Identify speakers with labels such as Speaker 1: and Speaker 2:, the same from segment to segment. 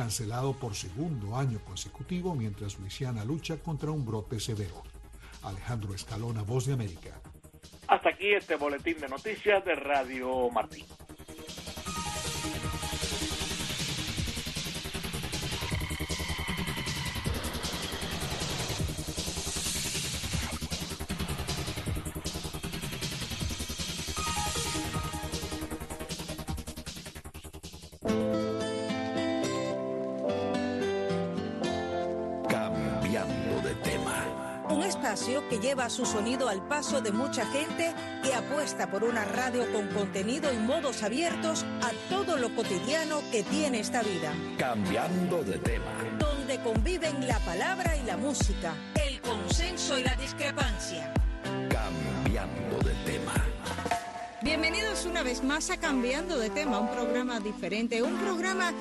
Speaker 1: cancelado por segundo año consecutivo mientras Luisiana lucha contra un brote severo. Alejandro Escalona, Voz de América.
Speaker 2: Hasta aquí este boletín de noticias de Radio Martín.
Speaker 3: Su sonido al paso de mucha gente que apuesta por una radio con contenido y modos abiertos a todo lo cotidiano que tiene esta vida.
Speaker 4: Cambiando de tema.
Speaker 3: Donde conviven la palabra y la música, el consenso y la discrepancia.
Speaker 4: Cambiando de tema.
Speaker 3: Bienvenidos una vez más a Cambiando de tema, un programa diferente, un programa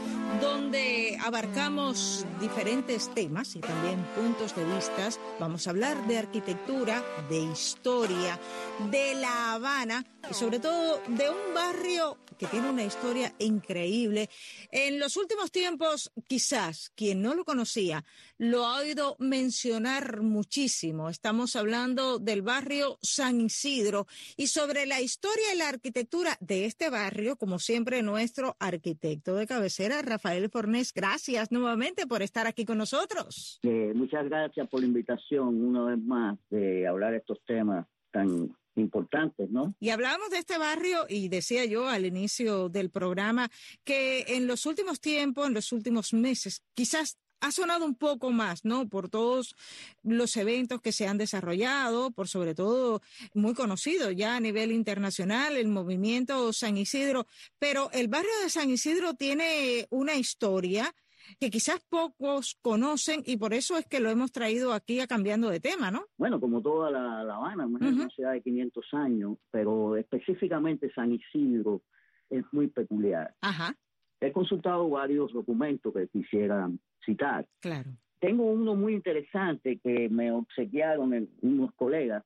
Speaker 3: donde abarcamos diferentes temas y también puntos de vista. Vamos a hablar de arquitectura, de historia, de La Habana y sobre todo de un barrio que tiene una historia increíble. En los últimos tiempos, quizás quien no lo conocía lo ha oído mencionar muchísimo. Estamos hablando del barrio San Isidro y sobre la historia y la arquitectura de este barrio, como siempre, nuestro arquitecto de cabecera, Rafael Fornés. Gracias nuevamente por estar aquí con nosotros.
Speaker 5: Eh, muchas gracias por la invitación una vez más de hablar de estos temas tan importantes, ¿no?
Speaker 3: Y hablábamos de este barrio y decía yo al inicio del programa que en los últimos tiempos, en los últimos meses, quizás ha sonado un poco más, ¿no? Por todos los eventos que se han desarrollado, por sobre todo muy conocido ya a nivel internacional, el movimiento San Isidro, pero el barrio de San Isidro tiene una historia que quizás pocos conocen y por eso es que lo hemos traído aquí a cambiando de tema, ¿no?
Speaker 5: Bueno, como toda La, Habana, es una ciudad de 500 años, pero específicamente San Isidro es muy peculiar.
Speaker 3: Ajá.
Speaker 5: He consultado varios documentos que quisiera citar.
Speaker 3: Claro.
Speaker 5: Tengo uno muy interesante que me obsequiaron unos colegas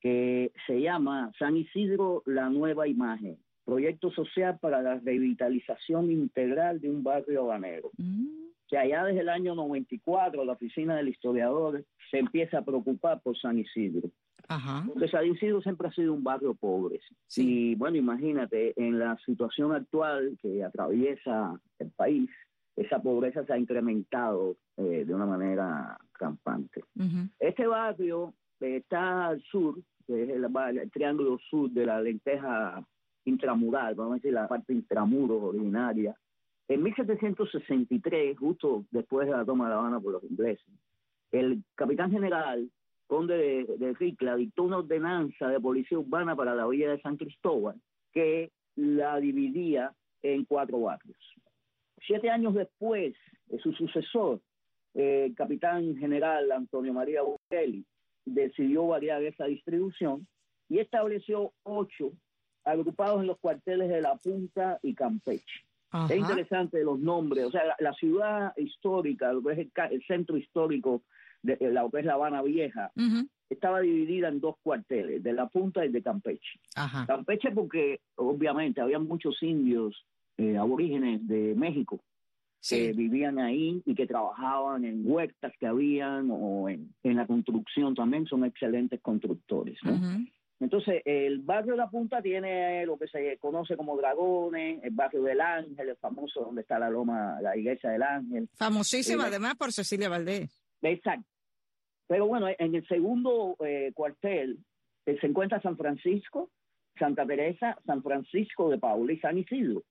Speaker 5: que se llama San Isidro, la nueva imagen proyecto social para la revitalización integral de un barrio habanero. Mm. Que allá desde el año 94 la oficina del historiador se empieza a preocupar por San Isidro. Porque San Isidro siempre ha sido un barrio pobre. Y bueno, imagínate, en la situación actual que atraviesa el país, esa pobreza se ha incrementado eh, de una manera rampante. Este barrio está al sur, que es el triángulo sur de la lenteja intramural, vamos a decir la parte intramuro originaria. En 1763, justo después de la toma de La Habana por los ingleses, el capitán general, conde de, de Ricla, dictó una ordenanza de policía urbana para la villa de San Cristóbal que la dividía en cuatro barrios. Siete años después, de su sucesor, el capitán general Antonio María Bukele, decidió variar esa distribución y estableció ocho agrupados en los cuarteles de La Punta y Campeche. Es interesante los nombres, o sea, la, ciudad histórica, lo que es el, centro histórico de, lo que es La Habana Vieja, estaba dividida en dos cuarteles, de La Punta y de Campeche. Campeche porque obviamente había muchos indios eh, aborígenes de México que vivían ahí y que trabajaban en huertas que habían o en, la construcción también, son excelentes constructores. ¿no? Entonces, el barrio de la Punta tiene lo que se conoce como Dragones, el barrio del Ángel, el famoso donde está la loma, la iglesia del Ángel.
Speaker 3: Famosísima eh, además por Cecilia Valdés.
Speaker 5: Exacto. Pero bueno, en el segundo eh, cuartel eh, se encuentra San Francisco, Santa Teresa, San Francisco de Paula y San Isidro.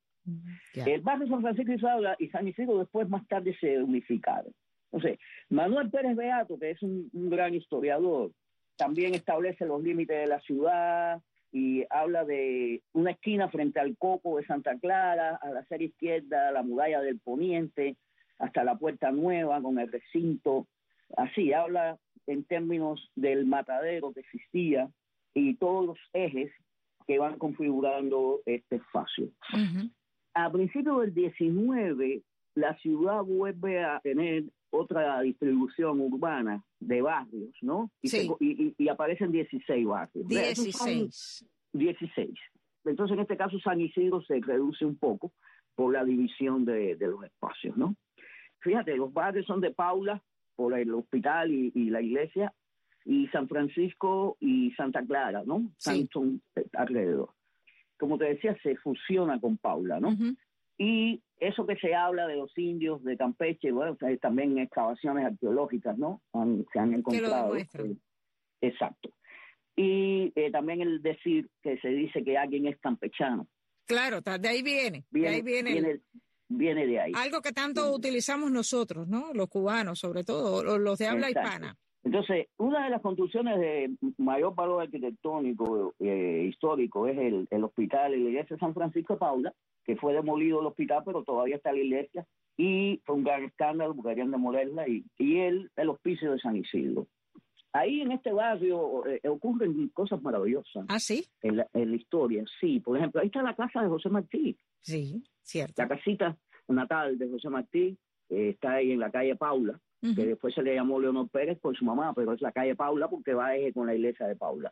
Speaker 5: El barrio San Francisco y San Isidro después más tarde se unificaron. Entonces, Manuel Pérez Beato, que es un gran historiador, también establece los límites de la ciudad y habla de una esquina frente al Coco de Santa Clara, a la serie izquierda, la muralla del Poniente, hasta la Puerta Nueva con el recinto. Así, habla en términos del matadero que existía y todos los ejes que van configurando este espacio. A principios del 19, la ciudad vuelve a tener otra distribución urbana de barrios, ¿no? Y, aparecen 16 barrios.
Speaker 3: 16.
Speaker 5: 16. Entonces, en este caso, San Isidro se reduce un poco por la división de, los espacios, ¿no? fíjate, los barrios son de Paula, por el hospital y, y la iglesia, y San Francisco y Santa Clara, ¿no?
Speaker 3: Sí.
Speaker 5: Son alrededor. Como te decía, se fusiona con Paula, ¿no?
Speaker 3: Ujú.
Speaker 5: Y eso que se habla de los indios de Campeche, bueno, también excavaciones arqueológicas, ¿no? Han- se han encontrado.
Speaker 3: demuestran.
Speaker 5: eh, exacto. Y eh, también el decir que se dice que alguien es campechano.
Speaker 3: Claro, de ahí viene, de
Speaker 5: Viene,
Speaker 3: ahí viene, el-
Speaker 5: viene, de ahí.
Speaker 3: algo que tanto utilizamos nosotros, ¿no? Los cubanos, sobre todo, los de habla
Speaker 5: Exacto.
Speaker 3: hispana.
Speaker 5: Entonces, una de las construcciones de mayor valor arquitectónico eh, histórico es el, el hospital la iglesia de San Francisco de Paula, que fue demolido el hospital, pero todavía está la iglesia, y fue un gran escándalo porque querían demolerla, y, y el, el hospicio de San Isidro. Ahí en este barrio eh, ocurren cosas maravillosas
Speaker 3: Ah, sí,
Speaker 5: en la, en la historia. Sí, por ejemplo, ahí está la casa de José Martí,
Speaker 3: sí, cierto.
Speaker 5: la casita natal de José Martí, eh, está ahí en la calle Paula, que después se le llamó Leonor Pérez por su mamá, pero es la calle Paula porque va a eje con la iglesia de Paula.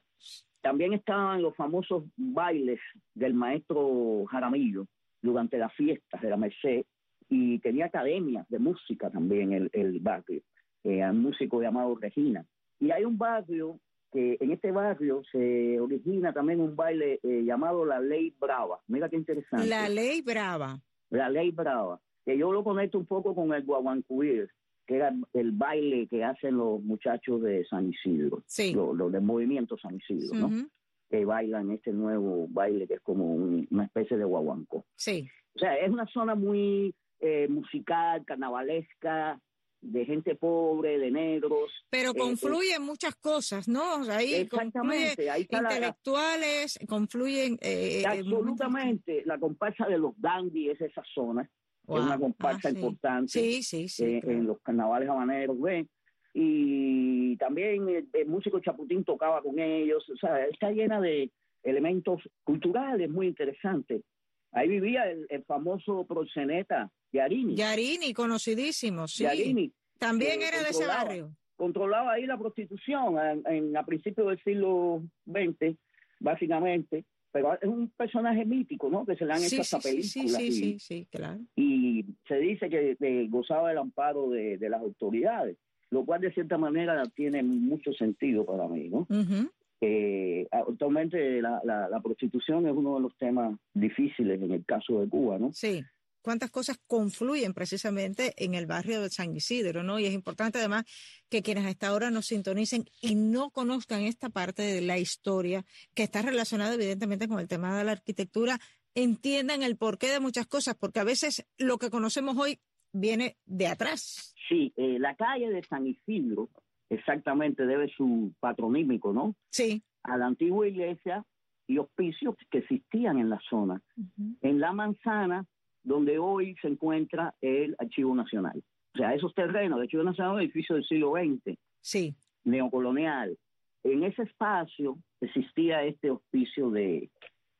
Speaker 5: También estaban los famosos bailes del maestro Jaramillo durante las fiestas de la Merced y tenía academias de música también el, el barrio, eh, un músico llamado Regina. Y hay un barrio que en este barrio se origina también un baile eh, llamado La Ley Brava. Mira qué interesante.
Speaker 3: La ley brava.
Speaker 5: La Ley Brava, que yo lo conecto un poco con el guaguancubir, que era el baile que hacen los muchachos de San Isidro,
Speaker 3: Sí.
Speaker 5: los, los del movimiento San Isidro, ¿no? Que bailan este nuevo baile que es como un- una especie de guaguanco.
Speaker 3: Sí,
Speaker 5: O sea, es una zona muy eh, musical, carnavalesca, de gente pobre, de negros.
Speaker 3: pero
Speaker 5: Eh,
Speaker 3: confluyen muchas cosas, ¿no? O sea, Ahí
Speaker 5: Exactamente, ahí está la-
Speaker 3: intelectuales, confluyen... eh, eh,
Speaker 5: absolutamente la comparsa de los dandy es esa zona,
Speaker 3: Wow.
Speaker 5: es una comparsa
Speaker 3: Ah, sí.
Speaker 5: importante.
Speaker 3: Sí, sí, sí.
Speaker 5: eh,
Speaker 3: claro.
Speaker 5: en los carnavales habaneros, ¿ven? Y también el, el músico Chaputín tocaba con ellos, o sea, está llena de elementos culturales muy interesantes. Ahí vivía el, el famoso proxeneta Yarini.
Speaker 3: Yarini, conocidísimo, sí.
Speaker 5: Yarini
Speaker 3: También era de ese barrio.
Speaker 5: controlaba ahí la prostitución en, en- a principios del siglo XX, básicamente. Pero es un personaje mítico, ¿no? Que se le han
Speaker 3: Sí,
Speaker 5: hecho
Speaker 3: sí,
Speaker 5: hasta películas.
Speaker 3: sí,
Speaker 5: y-
Speaker 3: sí, sí, claro.
Speaker 5: y se dice que, que gozaba del amparo de, de las autoridades, lo cual de cierta manera tiene mucho sentido para mí, ¿no? Eh, actualmente la, la, la prostitución es uno de los temas difíciles en el caso de Cuba, ¿no?
Speaker 3: Sí. Cuántas cosas confluyen precisamente en el barrio de San Isidro, ¿no? Y es importante además que quienes hasta ahora nos sintonicen y no conozcan esta parte de la historia que está relacionada evidentemente con el tema de la arquitectura, entiendan el porqué de muchas cosas, porque a veces lo que conocemos hoy viene de atrás.
Speaker 5: Sí, eh, la calle de San Isidro exactamente debe su patronímico, ¿no?
Speaker 3: Sí.
Speaker 5: A la antigua iglesia y hospicios que existían en la zona. En la manzana, donde hoy se encuentra el Archivo Nacional. O sea, esos terrenos, el Archivo Nacional es edificio del siglo XX,
Speaker 3: Sí.
Speaker 5: neocolonial. En ese espacio existía este hospicio de,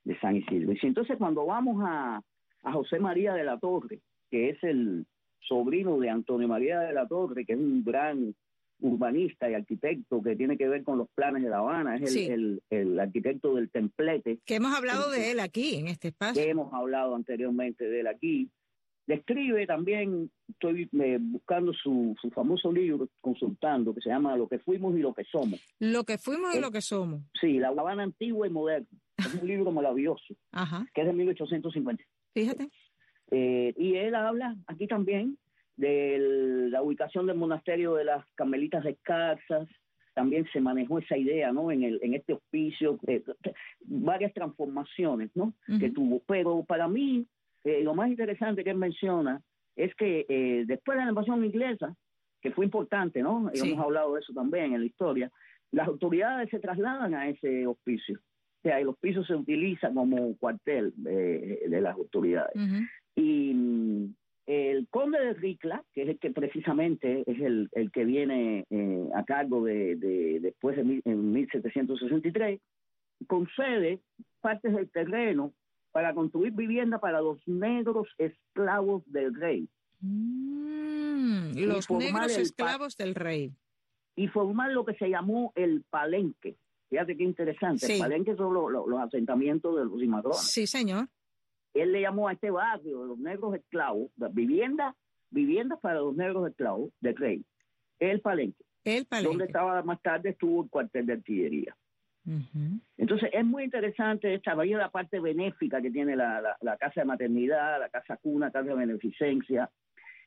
Speaker 5: de San Isidro. Y entonces cuando vamos a, a José María de la Torre, que es el sobrino de Antonio María de la Torre, que es un gran urbanista y arquitecto que tiene que ver con los planes de La Habana, es el,
Speaker 3: Sí.
Speaker 5: el, el arquitecto del templete,
Speaker 3: Que hemos hablado de él aquí, en este espacio.
Speaker 5: que hemos hablado anteriormente de él aquí. Describe también, estoy eh, buscando su, su famoso libro, consultando, que se llama Lo que fuimos y lo que somos.
Speaker 3: Lo que fuimos y lo que somos.
Speaker 5: Sí, La Habana antigua y moderna. Es un libro maravilloso,
Speaker 3: Ajá.
Speaker 5: que es de 1850.
Speaker 3: Fíjate.
Speaker 5: Eh, y él habla aquí también de la ubicación del monasterio de las Carmelitas Descalzas. También se manejó esa idea, ¿no? En, el, en este hospicio, eh, varias transformaciones, ¿no? que
Speaker 3: Ujú.
Speaker 5: tuvo. Pero para mí, eh, lo más interesante que él menciona es que eh, después de la invasión inglesa, que fue importante, ¿no?
Speaker 3: Sí.
Speaker 5: Hemos hablado de eso también en la historia, las autoridades se trasladan a ese hospicio. O sea, el hospicio se utiliza como cuartel eh, de las autoridades.
Speaker 3: Ujú.
Speaker 5: Y mm, el conde de Ricla, que es el que precisamente es el, el que viene eh, a cargo de, de- después de mil- en 1763, concede partes del terreno para construir vivienda para los negros esclavos del rey
Speaker 3: Mm, los negros esclavos del rey.
Speaker 5: y formar lo que se llamó el palenque. Fíjate qué interesante.
Speaker 3: Sí.
Speaker 5: El palenque son lo- lo- los asentamientos de los cimarrones.
Speaker 3: Sí, señor.
Speaker 5: Él le llamó a este barrio de los negros esclavos, la vivienda viviendas para los negros esclavos de Rey, el Palenque.
Speaker 3: El Palenque.
Speaker 5: Donde estaba más tarde estuvo el cuartel de artillería. Entonces es muy interesante esta la parte benéfica que tiene la, la, casa de maternidad, la casa cuna, casa de beneficencia.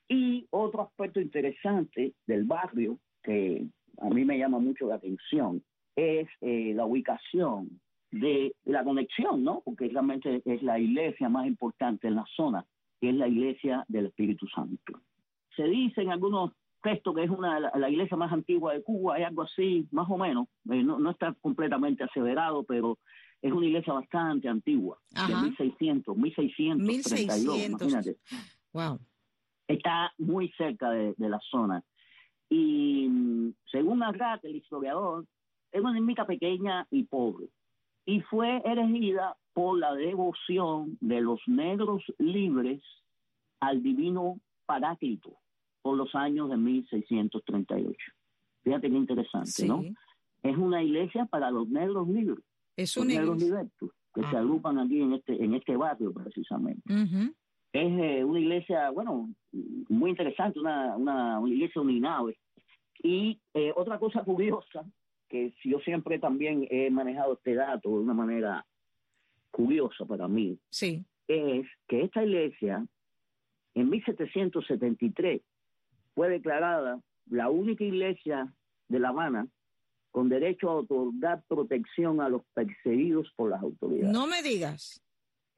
Speaker 5: Y otro aspecto interesante del barrio que a mí me llama mucho la atención es eh, la ubicación de la conexión, ¿no? Porque realmente es la iglesia más importante en la zona, que es la iglesia del Espíritu Santo. Se dice en algunos textos que es una la, iglesia más antigua de Cuba, hay algo así, más o menos, eh, no, está completamente aseverado, pero es una iglesia bastante antigua, de 1600, 1632, 1600. imagínate.
Speaker 3: Wow.
Speaker 5: Está muy cerca de, la zona. Y mm, según Arrat, el historiador, es una ermita pequeña y pobre y fue erigida por la devoción de los negros libres al divino Paráclito por los años de 1638. Fíjate qué interesante, ¿no? Es una iglesia para los negros libres.
Speaker 3: Es
Speaker 5: los negros libertos que se agrupan aquí en este en este barrio precisamente. Es eh, una iglesia, bueno, muy interesante, una, una, iglesia uninave. Y eh, otra cosa curiosa que yo siempre también he manejado este dato de una manera curiosa para mí,
Speaker 3: sí.
Speaker 5: es que esta iglesia en 1773 fue declarada la única iglesia de La Habana con derecho a otorgar protección a los perseguidos por las autoridades.
Speaker 3: No me digas.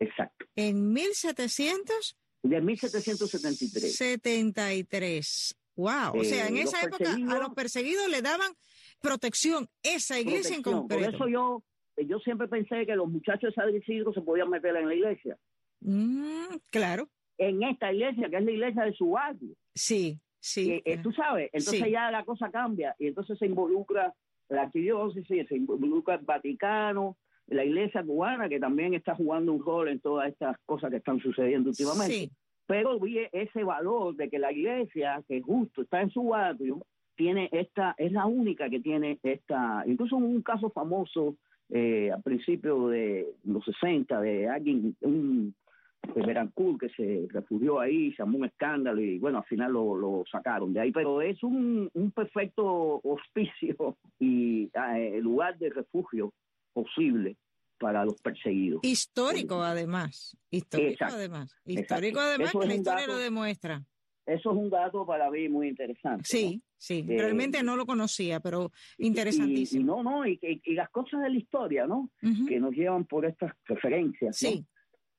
Speaker 5: Exacto.
Speaker 3: En 1700
Speaker 5: de 1773.
Speaker 3: 73. Wow, o sea, en eh, esa época a los perseguidos le daban protección, esa iglesia en concreto.
Speaker 5: Por eso yo, yo siempre pensé que los muchachos de San Isidro se podían meter en la iglesia.
Speaker 3: Mm, claro.
Speaker 5: En esta iglesia, que es la iglesia de su barrio.
Speaker 3: Sí, sí.
Speaker 5: Eh, eh, tú sabes, entonces ya la cosa cambia y entonces se involucra la arquidiócesis, se involucra el Vaticano, la iglesia cubana, que también está jugando un rol en todas estas cosas que están sucediendo últimamente. Sí. Pero vi ese valor de que la iglesia, que justo está en su barrio, tiene esta, es la única que tiene esta, incluso un caso famoso eh, al principio de los 60 de alguien, un de que se refugió ahí, se llamó un escándalo y bueno, al final lo, sacaron de ahí, pero es un, un perfecto hospicio y eh, lugar de refugio posible para los perseguidos.
Speaker 3: Histórico además, histórico además, histórico además que la historia lo demuestra.
Speaker 5: Eso es un dato para mí muy interesante.
Speaker 3: Sí, sí, eh, realmente no lo conocía, pero interesantísimo.
Speaker 5: Y, no, no, y, las cosas de la historia, ¿no? Que nos llevan por estas referencias. Sí.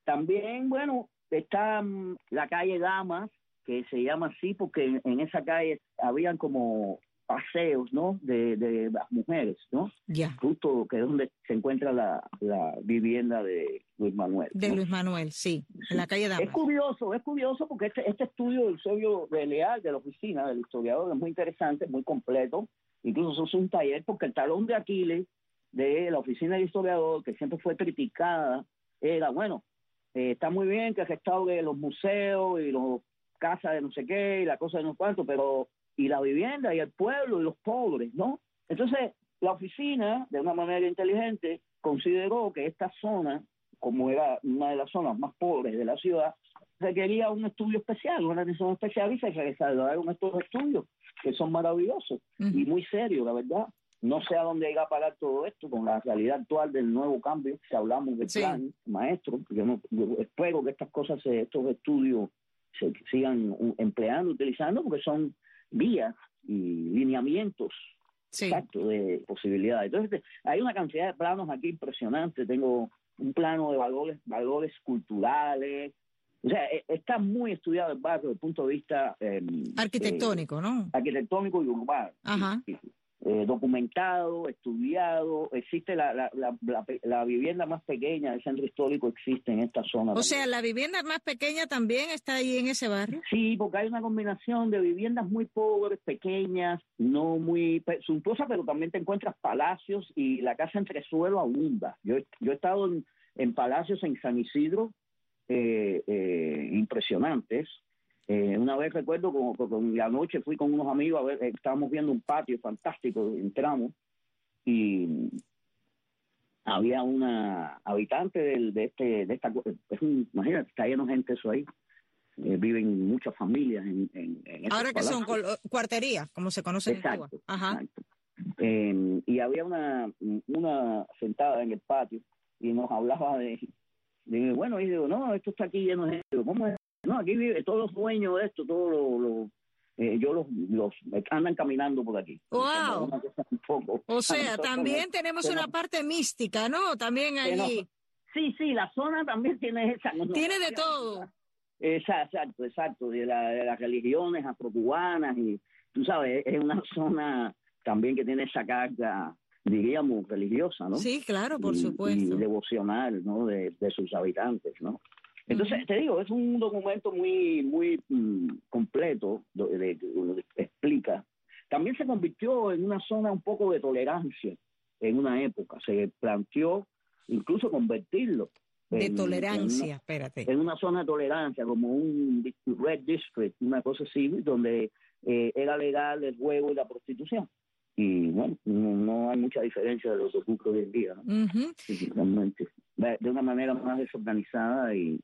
Speaker 5: También, bueno, está mm, la calle Damas, que se llama así porque en esa calle habían como paseos, ¿no? De, de las mujeres, ¿no?
Speaker 3: Ya.
Speaker 5: Justo que es donde se encuentra la, la vivienda de Luis Manuel.
Speaker 3: De Luis Manuel, sí, en la calle Damas.
Speaker 5: Es curioso, es curioso porque este, este estudio del sello de Leal, de la oficina del historiador, es muy interesante, muy completo. Incluso es un taller porque el talón de Aquiles de la oficina del historiador, que siempre fue criticada, era, bueno, eh, está muy bien que restaure los museos y los casas de no sé qué y la cosa de no cuánto, pero y la vivienda y el pueblo y los pobres, ¿no? Entonces, la oficina, de una manera inteligente, consideró que esta zona, como era una de las zonas más pobres de la ciudad, requería un estudio especial, una atención especial y se desarrollaron estos estudios que son maravillosos y muy serios, la verdad. No sé a dónde irá a parar todo esto con la realidad actual del nuevo cambio, si hablamos de plan, maestro, yo, no, espero que estas cosas, estos estudios se sigan empleando, utilizando, porque son vías y lineamientos exactos de posibilidades. Entonces, hay una cantidad de planos aquí impresionantes. Tengo un plano de valores, valores culturales. O sea, e, está muy estudiado el barrio desde el punto de vista...
Speaker 3: Em, arquitectónico, ¿no?
Speaker 5: Arquitectónico y urbano.
Speaker 3: Ajá.
Speaker 5: Eh, documentado, estudiado. Existe la, la, la, vivienda más pequeña del centro histórico, existe en esta zona.
Speaker 3: O sea, la vivienda más pequeña también está ahí en ese barrio.
Speaker 5: Sí, porque hay una combinación de viviendas muy pobres, pequeñas, no muy suntuosas, pero también te encuentras palacios y la casa entre suelo abunda. Yo, yo he estado en, en palacios en San Isidro eh, eh, impresionantes eh, una vez recuerdo, como, con la noche fui con unos amigos a ver, eh, estábamos viendo un patio fantástico, entramos y había una habitante del, de este, de esta, es imagínate, está lleno de gente eso ahí, eh, viven muchas familias en, en, en
Speaker 3: Ahora que son cuarterías, como se conoce en Cuba. Ajá.
Speaker 5: Eh, y había una, una sentada en el patio y nos hablaba de, de bueno, y digo, no, esto está aquí lleno de gente. ¿Cómo es? No, aquí vive todos los dueños de esto, todos los, los eh, yo los, los andan caminando por aquí.
Speaker 3: Wow. o sea, también tenemos una parte mística, ¿no? También allí.
Speaker 5: sí, sí, la zona también tiene esa.
Speaker 3: tiene de todo.
Speaker 5: Exacto, exacto, de, la, de las religiones afrocubanas y tú sabes, es una zona también que tiene esa carga, diríamos, religiosa, ¿no?
Speaker 3: Sí, claro, por supuesto.
Speaker 5: Y devocional, ¿no? De, de sus habitantes, ¿no? Entonces, te digo, es un documento muy, muy mm, completo, de, explica. También se convirtió en una zona un poco de tolerancia en una época. Se planteó incluso convertirlo.
Speaker 3: De tolerancia, espérate.
Speaker 5: En una zona de tolerancia, como un red district, una cosa así, donde eh, era legal el juego y la prostitución. Y bueno, no, hay mucha diferencia de los dos grupos hoy en día, ¿no? De una manera más desorganizada y,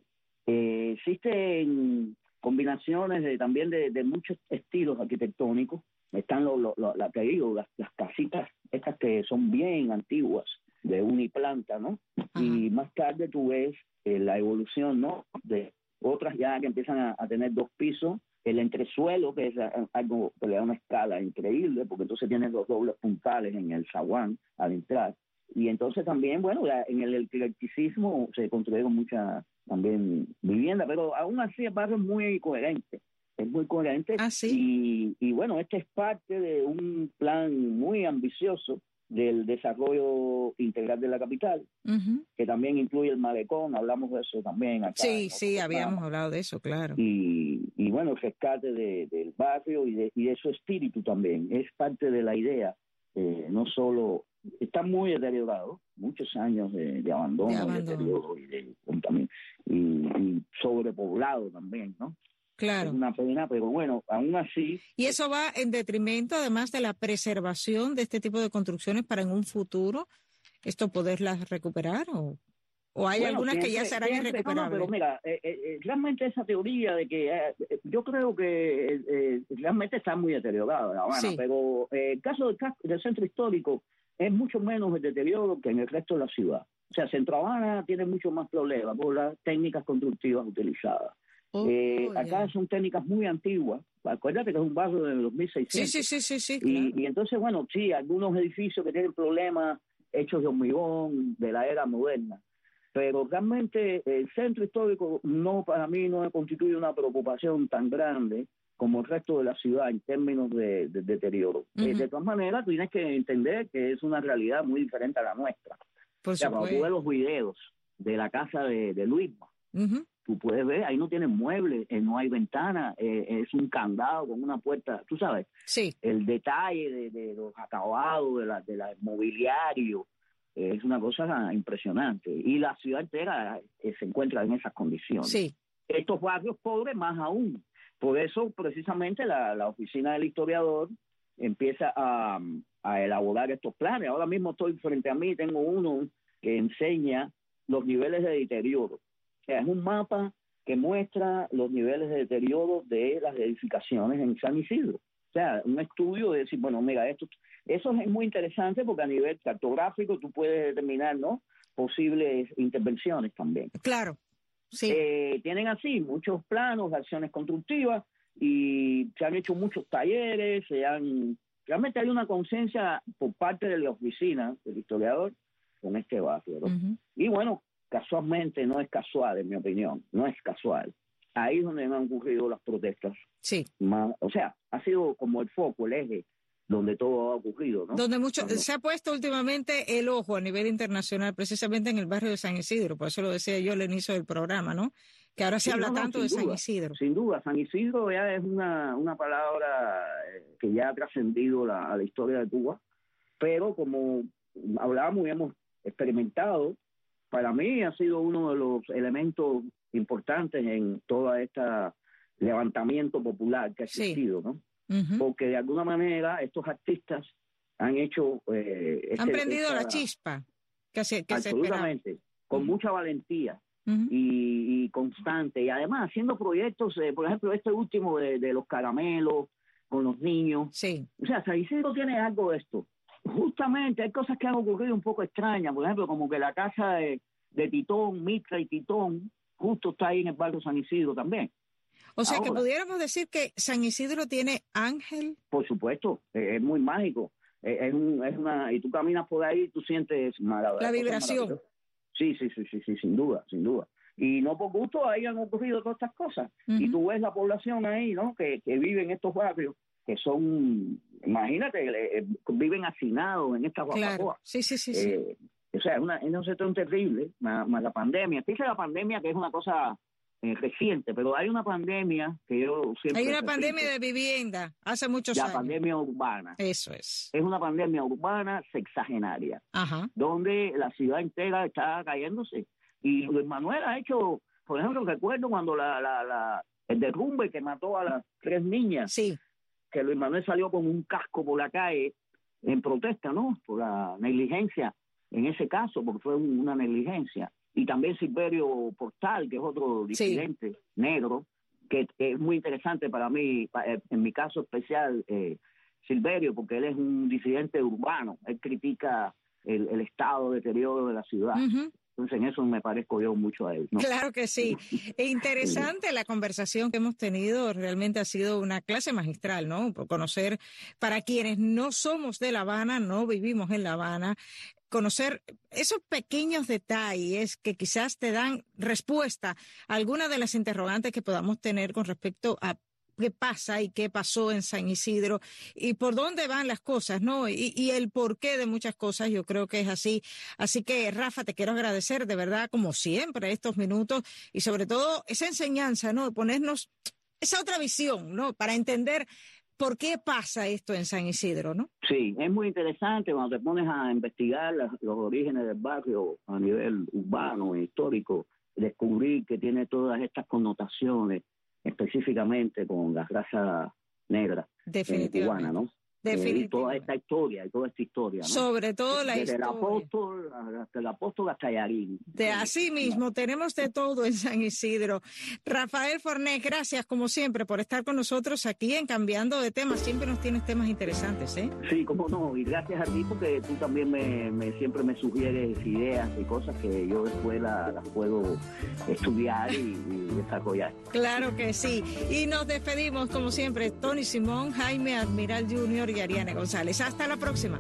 Speaker 5: eh, existen combinaciones de, también de, muchos estilos arquitectónicos. Están lo, lo, la que digo, las, las casitas estas que son bien antiguas, de uniplanta, ¿no? Y más tarde tú ves eh, la evolución, ¿no? De otras ya que empiezan a, tener dos pisos, el entresuelo, que es algo que le da una escala increíble, porque entonces tienes los dobles puntales en el zaguán al entrar. Y entonces también, bueno, en el eclecticismo se construyeron muchas también vivienda, pero aún así el barrio es muy coherente, es muy coherente.
Speaker 3: Ah,
Speaker 5: y, y bueno, este es parte de un plan muy ambicioso del desarrollo integral de la capital, que también incluye el malecón, hablamos de eso también acá.
Speaker 3: Sí, sí, habíamos hablado de eso, claro.
Speaker 5: Y, y bueno, el rescate de, del barrio y de, y de su espíritu también, es parte de la idea, eh, no solo está muy deteriorado, muchos años de, abandono, de, deterioro y de y, sobrepoblado también, ¿no?
Speaker 3: Claro.
Speaker 5: Es una pena, pero bueno, aún así.
Speaker 3: ¿Y eso va en detrimento, además de la preservación de este tipo de construcciones para en un futuro esto poderlas recuperar o, o hay algunas que ya serán irrecuperables?
Speaker 5: pero mira, eh, eh, eh, realmente esa teoría de que yo creo que realmente está muy deteriorada, pero el caso del, del centro histórico es mucho menos el deterioro que en el resto de la ciudad. O sea, Centro Habana tiene mucho más problemas por las técnicas constructivas utilizadas. Oh, eh, acá son técnicas muy antiguas. Acuérdate que es un barrio de los 1600.
Speaker 3: Sí, sí, sí, sí.
Speaker 5: y, y, entonces, bueno, sí, algunos edificios que tienen problemas hechos de hormigón de la era moderna. Pero realmente el centro histórico no, para mí, no constituye una preocupación tan grande como el resto de la ciudad en términos de, deterioro. Eh, de todas maneras, tienes que entender que es una realidad muy diferente a la nuestra.
Speaker 3: Por o sea,
Speaker 5: cuando tú ves los videos de la casa de, de Luisma, tú puedes ver, ahí no tienen muebles, eh, no hay ventana, eh, es un candado con una puerta, tú sabes,
Speaker 3: sí.
Speaker 5: el detalle de, los acabados, de la, de la mobiliario, es una cosa impresionante. Y la ciudad entera se encuentra en esas condiciones.
Speaker 3: Sí.
Speaker 5: Estos barrios pobres más aún. Por eso, precisamente, la, la oficina del historiador empieza a, a, elaborar estos planes. Ahora mismo estoy frente a mí, tengo uno que enseña los niveles de deterioro. O sea, es un mapa que muestra los niveles de deterioro de las edificaciones en San Isidro. O sea, un estudio de decir, bueno, mira, esto, eso es muy interesante porque a nivel cartográfico tú puedes determinar, ¿no? Posibles intervenciones también.
Speaker 3: Claro. Sí.
Speaker 5: Eh, tienen así muchos planos, acciones constructivas y se han hecho muchos talleres, se han realmente hay una conciencia por parte de la oficina del historiador con este barrio. Y bueno, casualmente no es casual, en mi opinión, no es casual. Ahí es donde han ocurrido las protestas.
Speaker 3: Sí.
Speaker 5: o sea, ha sido como el foco, el eje donde todo ha ocurrido. ¿no?
Speaker 3: Donde mucho, se ha puesto últimamente el ojo a nivel internacional, precisamente en el barrio de San Isidro, por eso lo decía yo al inicio del programa, ¿no? Que ahora se habla tanto de San Isidro.
Speaker 5: Sin duda, San Isidro ya es una, una palabra eh, que ya ha trascendido la, a la historia de Cuba, pero como hablábamos y hemos experimentado, para mí ha sido uno de los elementos importantes en toda esta levantamiento popular que ha existido, ¿no? Porque de alguna manera estos artistas han hecho... Eh,
Speaker 3: han este, prendido la chispa. Que se,
Speaker 5: absolutamente, con mucha valentía. y, constante. Y además haciendo proyectos, eh, por ejemplo, este último de, los caramelos con los niños.
Speaker 3: Sí.
Speaker 5: O sea, San Isidro tiene algo de esto. Justamente hay cosas que han ocurrido un poco extrañas, por ejemplo, como que la casa de, Titón, Mitra y Titón, justo está ahí en el barrio San Isidro también.
Speaker 3: O sea, que pudiéramos decir que San Isidro tiene ángel.
Speaker 5: Por supuesto, es muy mágico. Es, un, es una, y tú caminas por ahí y tú sientes
Speaker 3: La vibración.
Speaker 5: Sí, sí, sí, sí, sí, sin duda, sin duda. Y no por gusto ahí han ocurrido todas estas cosas. Y tú ves la población ahí, ¿no? Que, que vive en estos barrios, que son, imagínate, eh, viven hacinados en estas
Speaker 3: claro. Sí, sí, sí. sí.
Speaker 5: Eh, o sea, es, una, es un sector terrible, más, la pandemia. Dice la pandemia que es una cosa reciente, pero hay una pandemia que yo siempre...
Speaker 3: Hay una pandemia de vivienda hace muchos años.
Speaker 5: La pandemia urbana.
Speaker 3: Eso es.
Speaker 5: Es una pandemia urbana sexagenaria,
Speaker 3: Ajá.
Speaker 5: donde la ciudad entera está cayéndose. Y Luis Manuel ha hecho, por ejemplo, recuerdo cuando la, la, la, el derrumbe que mató a las tres niñas,
Speaker 3: sí.
Speaker 5: que Luis Manuel salió con un casco por la calle en protesta, ¿no? Por la negligencia, en ese caso, porque fue una negligencia y también Silverio Portal, que es otro disidente negro, que es muy interesante para mí, eh, en mi caso especial, eh, Silverio, porque él es un disidente urbano, él critica el, estado de deterioro de la ciudad. Entonces, en eso me parezco yo mucho a él.
Speaker 3: Claro que sí. E interesante la conversación que hemos tenido. Realmente ha sido una clase magistral, ¿no? Por conocer, para quienes no somos de La Habana, no vivimos en La Habana, conocer esos pequeños detalles que quizás te dan respuesta a alguna de las interrogantes que podamos tener con respecto a qué pasa y qué pasó en San Isidro y por dónde van las cosas, ¿no? Y, y, el porqué de muchas cosas, yo creo que es así. Así que, Rafa, te quiero agradecer de verdad, como siempre, estos minutos y sobre todo esa enseñanza, ¿no? Ponernos esa otra visión, ¿no? Para entender ¿Por qué pasa esto en San Isidro, no?
Speaker 5: Sí, es muy interesante cuando te pones a investigar los orígenes del barrio a nivel urbano e histórico, descubrir que tiene todas estas connotaciones específicamente con la raza negra
Speaker 3: eh,
Speaker 5: cubana, ¿no?
Speaker 3: Y
Speaker 5: toda esta historia, y toda esta historia.
Speaker 3: Sobre todo la
Speaker 5: Desde el apóstol hasta el apóstol hasta Yarín.
Speaker 3: De así mismo, tenemos de todo en San Isidro. Rafael Fornés, gracias como siempre por estar con nosotros aquí en Cambiando de Temas. Siempre nos tienes temas interesantes, ¿eh?
Speaker 5: Sí, cómo no. Y gracias a ti porque tú también me, siempre me sugieres ideas y cosas que yo después las puedo estudiar y, y desarrollar.
Speaker 3: Claro que sí. Y nos despedimos como siempre. Tony Simón, Jaime Admiral Jr y Ariane González. Hasta la próxima.